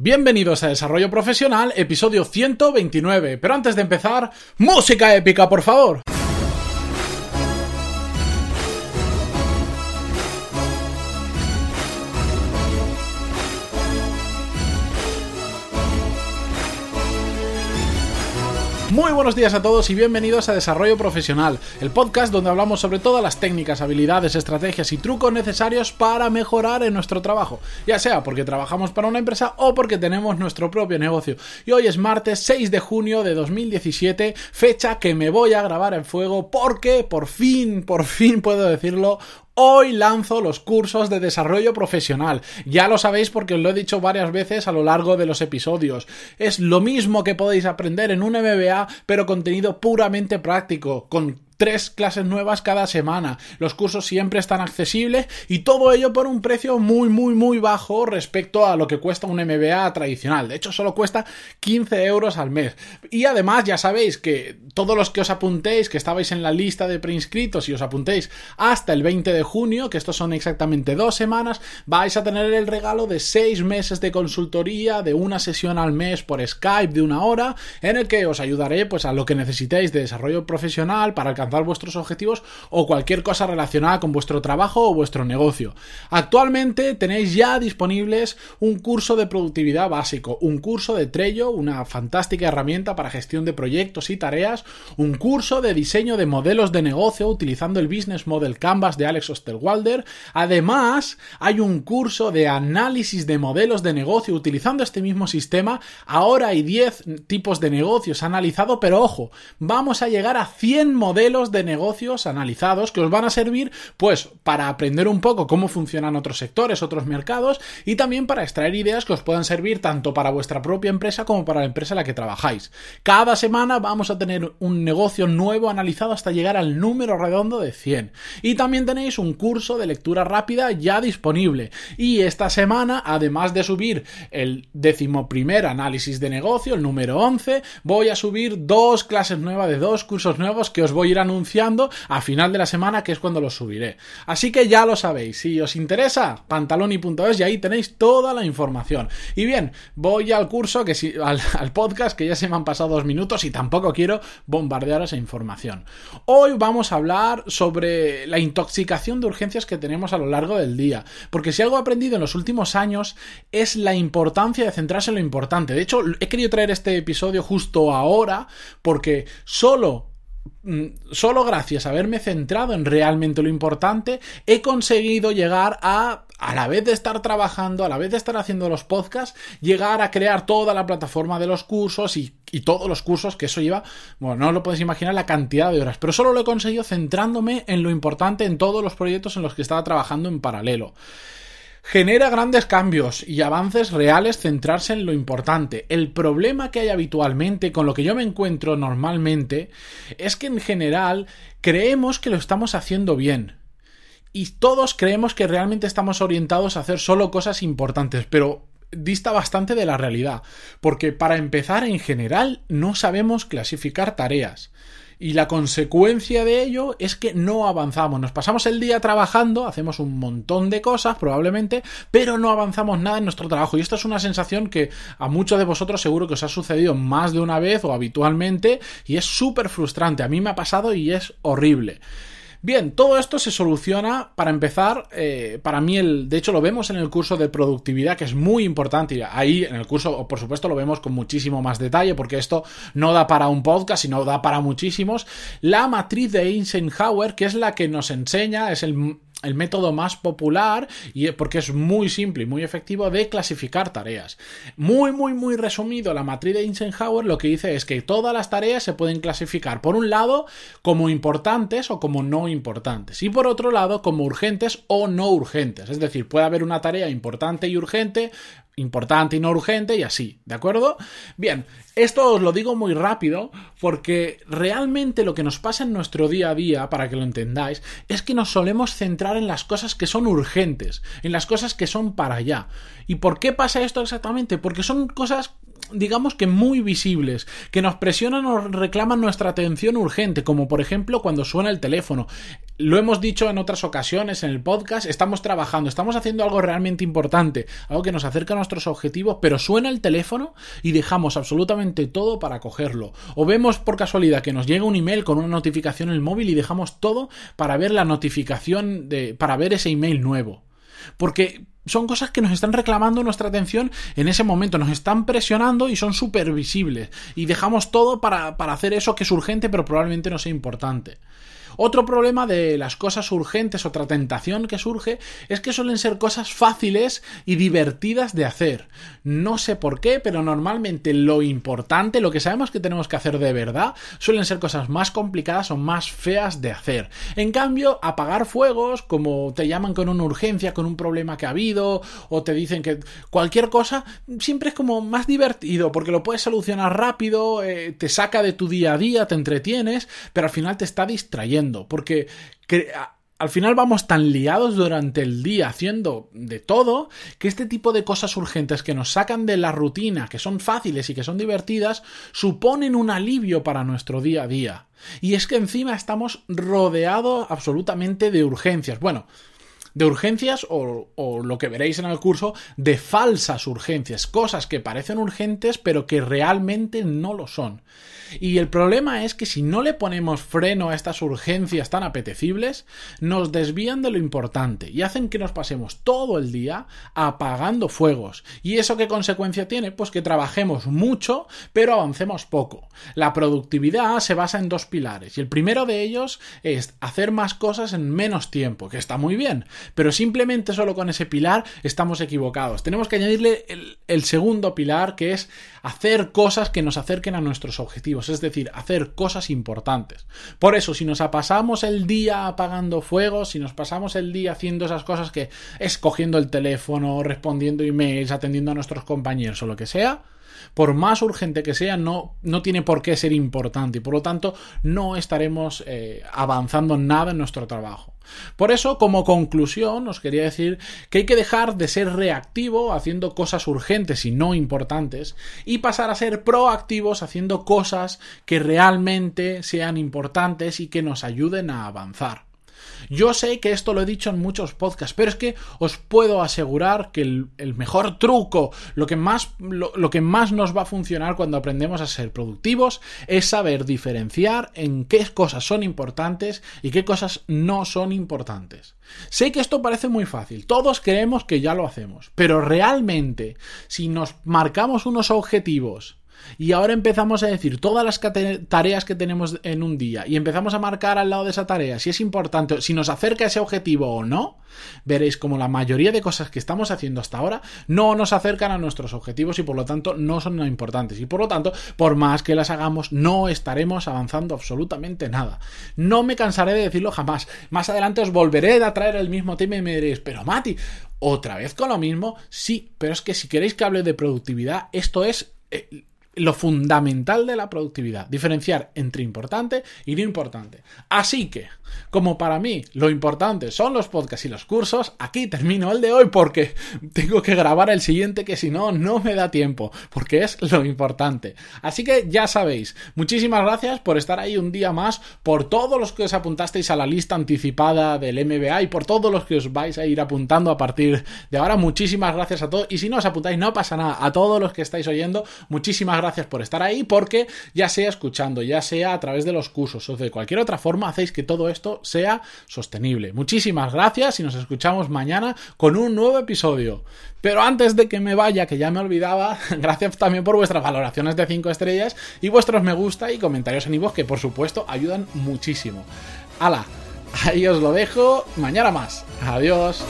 Bienvenidos a Desarrollo Profesional, episodio 129. Pero antes de empezar, música épica, por favor. Muy buenos días a todos y bienvenidos a Desarrollo Profesional, el podcast donde hablamos sobre todas las técnicas, habilidades, estrategias y trucos necesarios para mejorar en nuestro trabajo, ya sea porque trabajamos para una empresa o porque tenemos nuestro propio negocio. Y hoy es martes 6 de junio de 2017, fecha que me voy a grabar en fuego porque por fin, por fin puedo decirlo, Hoy lanzo los cursos de desarrollo profesional. Ya lo sabéis porque os lo he dicho varias veces a lo largo de los episodios. Es lo mismo que podéis aprender en un MBA, pero contenido puramente práctico, con tres clases nuevas cada semana. Los cursos siempre están accesibles y todo ello por un precio muy, muy, muy bajo respecto a lo que cuesta un MBA tradicional. De hecho, solo cuesta 15 euros al mes. Y además, ya sabéis que todos los que os apuntéis, que estabais en la lista de preinscritos y os apuntéis hasta el 20 de junio, que estos son exactamente dos semanas, vais a tener el regalo de seis meses de consultoría, de una sesión al mes por Skype de una hora, en el que os ayudaré pues a lo que necesitéis de desarrollo profesional para alcanzar vuestros objetivos o cualquier cosa relacionada con vuestro trabajo o vuestro negocio. Actualmente tenéis ya disponibles un curso de productividad básico, un curso de Trello, una fantástica herramienta para gestión de proyectos y tareas, un curso de diseño de modelos de negocio utilizando el Business Model Canvas de Alex Osterwalder. Además, hay un curso de análisis de modelos de negocio utilizando este mismo sistema. Ahora hay 10 tipos de negocios analizados, pero ojo, vamos a llegar a 100 modelos de negocios analizados que os van a servir pues para aprender un poco cómo funcionan otros sectores, otros mercados y también para extraer ideas que os puedan servir tanto para vuestra propia empresa como para la empresa en la que trabajáis. Cada semana vamos a tener un negocio nuevo analizado hasta llegar al número redondo de 100. Y también tenéis un curso de lectura rápida ya disponible. Y esta semana, además de subir el decimoprimer análisis de negocio, el número 11, voy a subir dos clases nuevas de dos cursos nuevos que os voy a ir anunciando a final de la semana, que es cuando lo subiré. Así que ya lo sabéis, si os interesa, pantaloni.es y ahí tenéis toda la información. Y bien, voy al curso, que si, al, podcast, que ya se me han pasado dos minutos y tampoco quiero bombardear esa información. Hoy vamos a hablar sobre la intoxicación de urgencias que tenemos a lo largo del día. Porque si algo he aprendido en los últimos años es la importancia de centrarse en lo importante. De hecho, he querido traer este episodio justo ahora porque solo solo gracias a haberme centrado en realmente lo importante, he conseguido llegar a, a la vez de estar trabajando, a la vez de estar haciendo los podcasts, llegar a crear toda la plataforma de los cursos y, y todos los cursos que eso lleva, bueno, no lo podéis imaginar la cantidad de horas, pero solo lo he conseguido centrándome en lo importante en todos los proyectos en los que estaba trabajando en paralelo. Genera grandes cambios y avances reales centrarse en lo importante. El problema que hay habitualmente, con lo que yo me encuentro normalmente, es que en general creemos que lo estamos haciendo bien. Y todos creemos que realmente estamos orientados a hacer solo cosas importantes, pero dista bastante de la realidad. Porque para empezar, en general, no sabemos clasificar tareas. Y la consecuencia de ello es que no avanzamos. Nos pasamos el día trabajando, hacemos un montón de cosas probablemente, pero no avanzamos nada en nuestro trabajo. Y esto es una sensación que a muchos de vosotros seguro que os ha sucedido más de una vez o habitualmente y es súper frustrante. A mí me ha pasado y es horrible. Bien, todo esto se soluciona, para empezar, eh, para mí, el, de hecho lo vemos en el curso de productividad, que es muy importante, y ahí en el curso, por supuesto, lo vemos con muchísimo más detalle, porque esto no da para un podcast, sino da para muchísimos, la matriz de Eisenhower, que es la que nos enseña, es el el método más popular y porque es muy simple y muy efectivo de clasificar tareas. Muy muy muy resumido, la matriz de Eisenhower lo que dice es que todas las tareas se pueden clasificar por un lado como importantes o como no importantes y por otro lado como urgentes o no urgentes. Es decir, puede haber una tarea importante y urgente importante y no urgente y así, ¿de acuerdo? Bien, esto os lo digo muy rápido porque realmente lo que nos pasa en nuestro día a día, para que lo entendáis, es que nos solemos centrar en las cosas que son urgentes, en las cosas que son para allá. ¿Y por qué pasa esto exactamente? Porque son cosas digamos que muy visibles, que nos presionan o reclaman nuestra atención urgente, como por ejemplo cuando suena el teléfono. Lo hemos dicho en otras ocasiones en el podcast, estamos trabajando, estamos haciendo algo realmente importante, algo que nos acerca a nuestros objetivos, pero suena el teléfono y dejamos absolutamente todo para cogerlo. O vemos por casualidad que nos llega un email con una notificación en el móvil y dejamos todo para ver la notificación de para ver ese email nuevo. Porque son cosas que nos están reclamando nuestra atención en ese momento, nos están presionando y son súper visibles. Y dejamos todo para, para hacer eso que es urgente pero probablemente no sea importante. Otro problema de las cosas urgentes, otra tentación que surge, es que suelen ser cosas fáciles y divertidas de hacer. No sé por qué, pero normalmente lo importante, lo que sabemos que tenemos que hacer de verdad, suelen ser cosas más complicadas o más feas de hacer. En cambio, apagar fuegos, como te llaman con una urgencia, con un problema que ha habido, o te dicen que cualquier cosa, siempre es como más divertido, porque lo puedes solucionar rápido, eh, te saca de tu día a día, te entretienes, pero al final te está distrayendo porque al final vamos tan liados durante el día haciendo de todo que este tipo de cosas urgentes que nos sacan de la rutina, que son fáciles y que son divertidas, suponen un alivio para nuestro día a día. Y es que encima estamos rodeados absolutamente de urgencias. Bueno, de urgencias o, lo que veréis en el curso de falsas urgencias, cosas que parecen urgentes pero que realmente no lo son. Y el problema es que si no le ponemos freno a estas urgencias tan apetecibles, nos desvían de lo importante y hacen que nos pasemos todo el día apagando fuegos. ¿Y eso qué consecuencia tiene? Pues que trabajemos mucho, pero avancemos poco. La productividad se basa en dos pilares y el primero de ellos es hacer más cosas en menos tiempo, que está muy bien, pero simplemente solo con ese pilar estamos equivocados. Tenemos que añadirle el, segundo pilar que es hacer cosas que nos acerquen a nuestros objetivos es decir, hacer cosas importantes. Por eso, si nos pasamos el día apagando fuegos, si nos pasamos el día haciendo esas cosas que es cogiendo el teléfono, respondiendo emails, atendiendo a nuestros compañeros o lo que sea, por más urgente que sea, no, no tiene por qué ser importante y por lo tanto no estaremos eh, avanzando nada en nuestro trabajo. Por eso, como conclusión, os quería decir que hay que dejar de ser reactivo haciendo cosas urgentes y no importantes y pasar a ser proactivos haciendo cosas que realmente sean importantes y que nos ayuden a avanzar. Yo sé que esto lo he dicho en muchos podcasts, pero es que os puedo asegurar que el, mejor truco, lo que, más, lo, que más nos va a funcionar cuando aprendemos a ser productivos, es saber diferenciar en qué cosas son importantes y qué cosas no son importantes. Sé que esto parece muy fácil, todos creemos que ya lo hacemos, pero realmente, si nos marcamos unos objetivos y ahora empezamos a decir todas las tareas que tenemos en un día y empezamos a marcar al lado de esa tarea si es importante, si nos acerca a ese objetivo o no, veréis como la mayoría de cosas que estamos haciendo hasta ahora no nos acercan a nuestros objetivos y por lo tanto no son importantes. Y por lo tanto, por más que las hagamos, no estaremos avanzando absolutamente nada. No me cansaré de decirlo jamás. Más adelante os volveré a traer el mismo tema y me diréis, pero Mati, ¿otra vez con lo mismo? Sí, pero es que si queréis que hable de productividad, esto es... Lo fundamental de la productividad, diferenciar entre importante y no importante. Así que, como para mí lo importante son los podcasts y los cursos, aquí termino el de hoy porque tengo que grabar el siguiente que si no, no me da tiempo, porque es lo importante. Así que ya sabéis, muchísimas gracias por estar ahí un día más, por todos los que os apuntasteis a la lista anticipada del MBA y por todos los que os vais a ir apuntando a partir de ahora. Muchísimas gracias a todos y si no os apuntáis no pasa nada, a todos los que estáis oyendo, muchísimas gracias gracias por estar ahí, porque ya sea escuchando, ya sea a través de los cursos o de cualquier otra forma, hacéis que todo esto sea sostenible. Muchísimas gracias y nos escuchamos mañana con un nuevo episodio. Pero antes de que me vaya, que ya me olvidaba, gracias también por vuestras valoraciones de 5 estrellas y vuestros me gusta y comentarios en iVoox que por supuesto ayudan muchísimo. ¡Hala! Ahí os lo dejo, mañana más. Adiós.